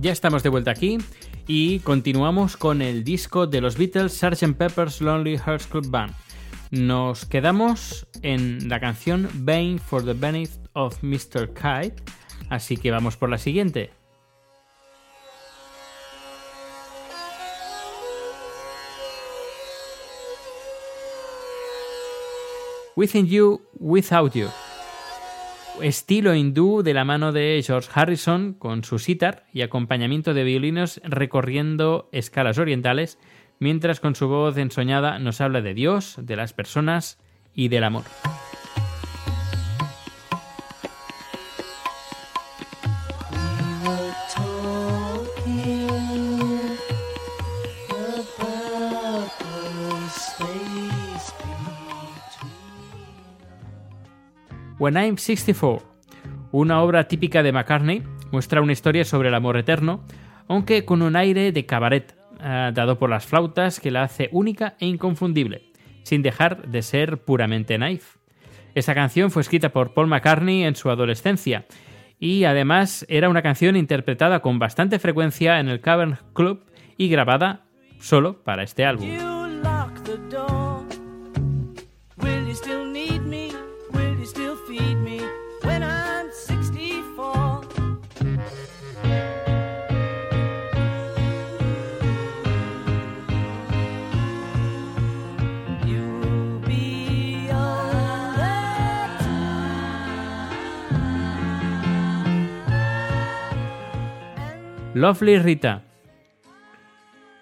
Ya estamos de vuelta aquí y continuamos con el disco de los Beatles Sgt. Pepper's Lonely Hearts Club Band. Nos quedamos en la canción Bane for the Benefit of Mr. Kite, así que vamos por la siguiente. Within You, Without You. Estilo hindú de la mano de George Harrison con su sitar y acompañamiento de violinos recorriendo escalas orientales, mientras con su voz ensoñada nos habla de Dios, de las personas y del amor. When I'm 64, una obra típica de McCartney, muestra una historia sobre el amor eterno, aunque con un aire de cabaret, eh, dado por las flautas que la hace única e inconfundible, sin dejar de ser puramente naif. Esta canción fue escrita por Paul McCartney en su adolescencia y además era una canción interpretada con bastante frecuencia en el Cavern Club y grabada solo para este álbum. Lovely Rita.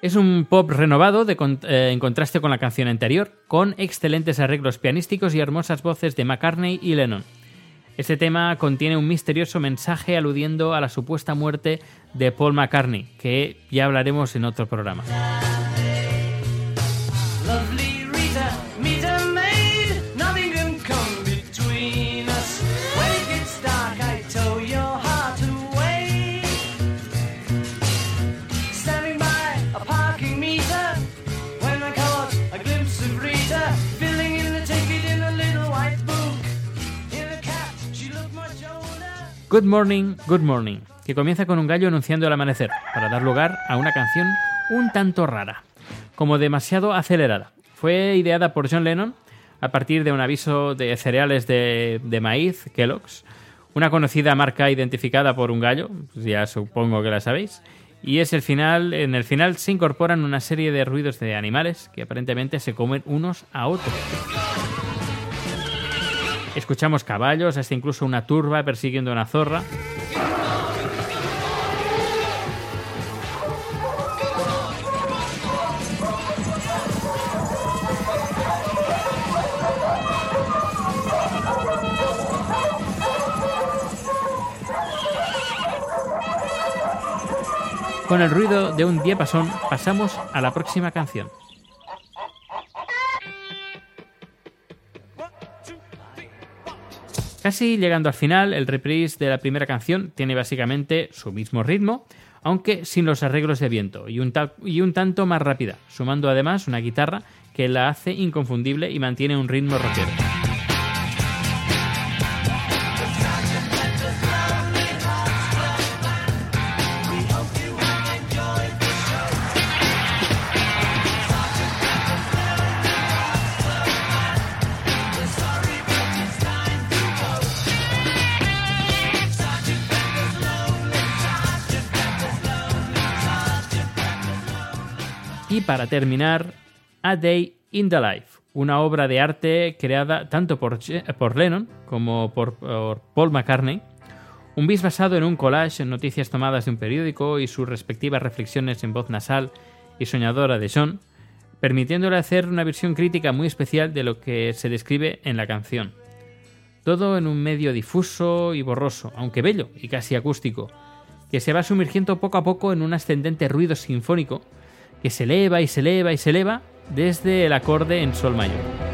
Es un pop renovado de eh, en contraste con la canción anterior, con excelentes arreglos pianísticos y hermosas voces de McCartney y Lennon. Este tema contiene un misterioso mensaje aludiendo a la supuesta muerte de Paul McCartney, que ya hablaremos en otro programa. Good Morning, Good Morning, que comienza con un gallo anunciando el amanecer, para dar lugar a una canción un tanto rara, como demasiado acelerada. Fue ideada por John Lennon a partir de un aviso de cereales de, maíz, Kellogg's, una conocida marca identificada por un gallo, pues ya supongo que la sabéis, y es el final, en el final se incorporan una serie de ruidos de animales que aparentemente se comen unos a otros. Escuchamos caballos, hasta incluso una turba persiguiendo una zorra. Con el ruido de un diapasón pasamos a la próxima canción. Casi llegando al final, el reprise de la primera canción tiene básicamente su mismo ritmo, aunque sin los arreglos de viento y un, y un tanto más rápida, sumando además una guitarra que la hace inconfundible y mantiene un ritmo rockero. Para terminar, A Day in the Life, una obra de arte creada tanto por, Lennon como por, por Paul McCartney, un bis basado en un collage en noticias tomadas de un periódico y sus respectivas reflexiones en voz nasal y soñadora de John, permitiéndole hacer una versión crítica muy especial de lo que se describe en la canción. Todo en un medio difuso y borroso, aunque bello y casi acústico, que se va sumergiendo poco a poco en un ascendente ruido sinfónico que se eleva y se eleva y se eleva desde el acorde en sol mayor.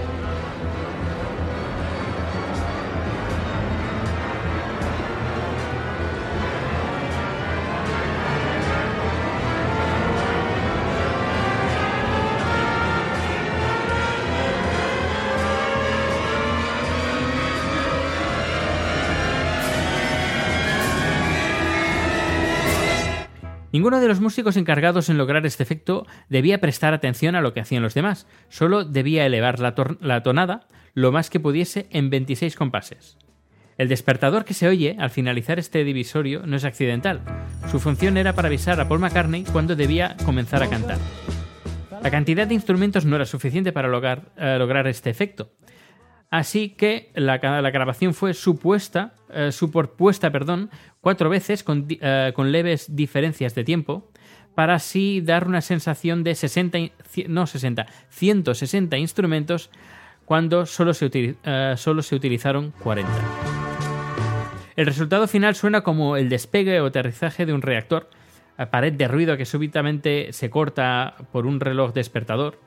Ninguno de los músicos encargados en lograr este efecto debía prestar atención a lo que hacían los demás, solo debía elevar la, tonada lo más que pudiese en 26 compases. El despertador que se oye al finalizar este divisorio no es accidental. Su función era para avisar a Paul McCartney cuando debía comenzar a cantar. La cantidad de instrumentos no era suficiente para lograr, eh, lograr este efecto. Así que la grabación fue supuesta, eh, superpuesta perdón, cuatro veces con, eh, con leves diferencias de tiempo para así dar una sensación de 60, in- ci- no 60, 160 instrumentos cuando solo se, eh, solo se utilizaron 40. El resultado final suena como el despegue o aterrizaje de un reactor, a pared de ruido que súbitamente se corta por un reloj despertador,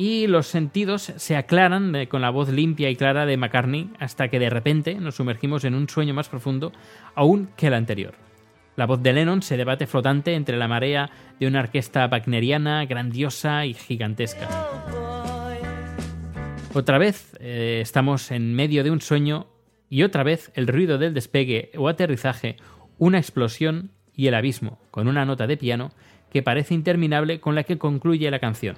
y los sentidos se aclaran con la voz limpia y clara de McCartney hasta que de repente nos sumergimos en un sueño más profundo aún que el anterior. La voz de Lennon se debate flotante entre la marea de una orquesta wagneriana grandiosa y gigantesca. Otra vez eh, estamos en medio de un sueño y otra vez el ruido del despegue o aterrizaje, una explosión y el abismo, con una nota de piano que parece interminable con la que concluye la canción.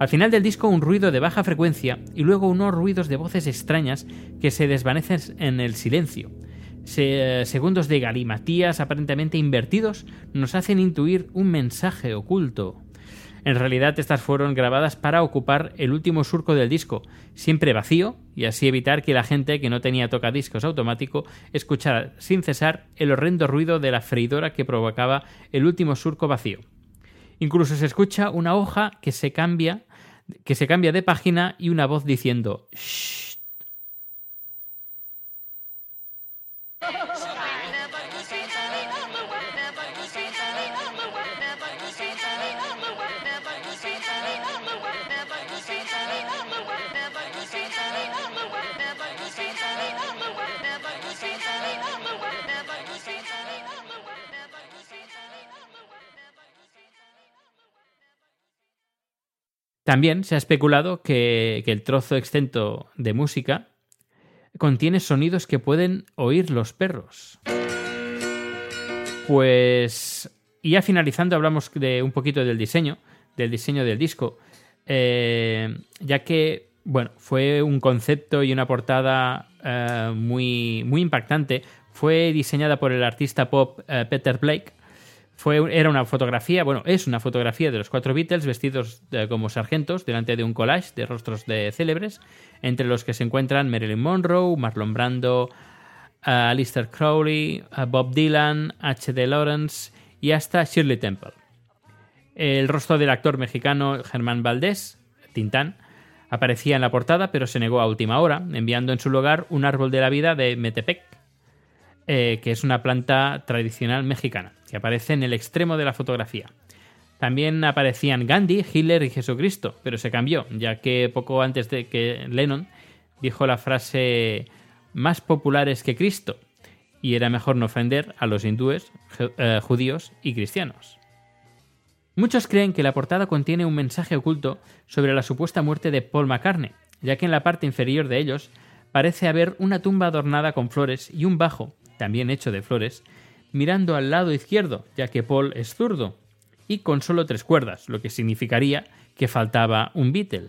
Al final del disco un ruido de baja frecuencia y luego unos ruidos de voces extrañas que se desvanecen en el silencio. Se- segundos de galimatías aparentemente invertidos nos hacen intuir un mensaje oculto. En realidad estas fueron grabadas para ocupar el último surco del disco, siempre vacío, y así evitar que la gente que no tenía tocadiscos automático escuchara sin cesar el horrendo ruido de la freidora que provocaba el último surco vacío. Incluso se escucha una hoja que se cambia, que se cambia de página y una voz diciendo También se ha especulado que, el trozo exento de música contiene sonidos que pueden oír los perros. Pues, y ya finalizando, hablamos de un poquito del diseño, del diseño del disco, eh, ya que, bueno, fue un concepto y una portada eh, muy, muy impactante. Fue diseñada por el artista pop eh, Peter Blake. Fue, era una fotografía, bueno, es una fotografía de los cuatro Beatles vestidos eh, como sargentos delante de un collage de rostros de célebres, entre los que se encuentran Marilyn Monroe, Marlon Brando, Alistair Crowley, Bob Dylan, H.D. Lawrence y hasta Shirley Temple. El rostro del actor mexicano Germán Valdés, Tintán, aparecía en la portada, pero se negó a última hora, enviando en su lugar un árbol de la vida de Metepec, eh, que es una planta tradicional mexicana, que aparece en el extremo de la fotografía. También aparecían Gandhi, Hitler y Jesucristo, pero se cambió, ya que poco antes de que Lennon dijo la frase más populares que Cristo, y era mejor no ofender a los hindúes, eh, judíos y cristianos. Muchos creen que la portada contiene un mensaje oculto sobre la supuesta muerte de Paul McCartney, ya que en la parte inferior de ellos parece haber una tumba adornada con flores y un bajo, también hecho de flores, mirando al lado izquierdo, ya que Paul es zurdo, y con solo tres cuerdas, lo que significaría que faltaba un Beatle.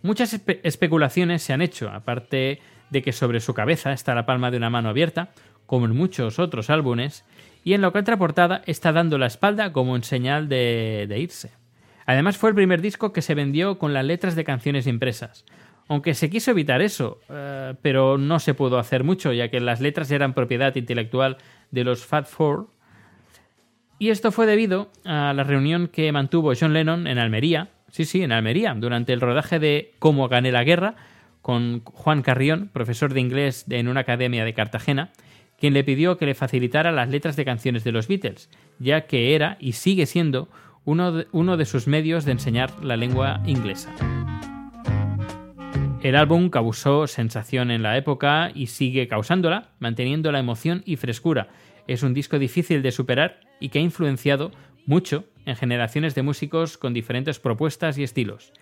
Muchas especulaciones se han hecho, aparte de que sobre su cabeza está la palma de una mano abierta, como en muchos otros álbumes, y en la contraportada está dando la espalda como en señal de, irse. Además fue el primer disco que se vendió con las letras de canciones impresas, aunque se quiso evitar eso, eh, pero no se pudo hacer mucho, ya que las letras eran propiedad intelectual de los Fat Four y esto fue debido a la reunión que mantuvo John Lennon en Almería, sí, sí, en Almería, durante el rodaje de Cómo gané la guerra, con Juan Carrión, profesor de inglés en una academia de Cartagena, quien le pidió que le facilitara las letras de canciones de los Beatles, ya que era y sigue siendo uno de, uno de sus medios de enseñar la lengua inglesa. El álbum causó sensación en la época y sigue causándola, manteniendo la emoción y frescura. Es un disco difícil de superar y que ha influenciado mucho en generaciones de músicos con diferentes propuestas y estilos.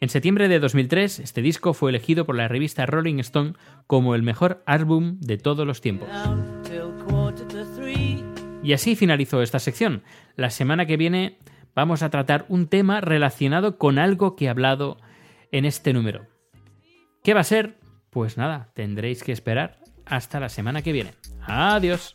En septiembre de 2003, este disco fue elegido por la revista Rolling Stone como el mejor álbum de todos los tiempos. Y así finalizó esta sección. La semana que viene vamos a tratar un tema relacionado con algo que he hablado en este número. ¿Qué va a ser? Pues nada, tendréis que esperar hasta la semana que viene. Adiós.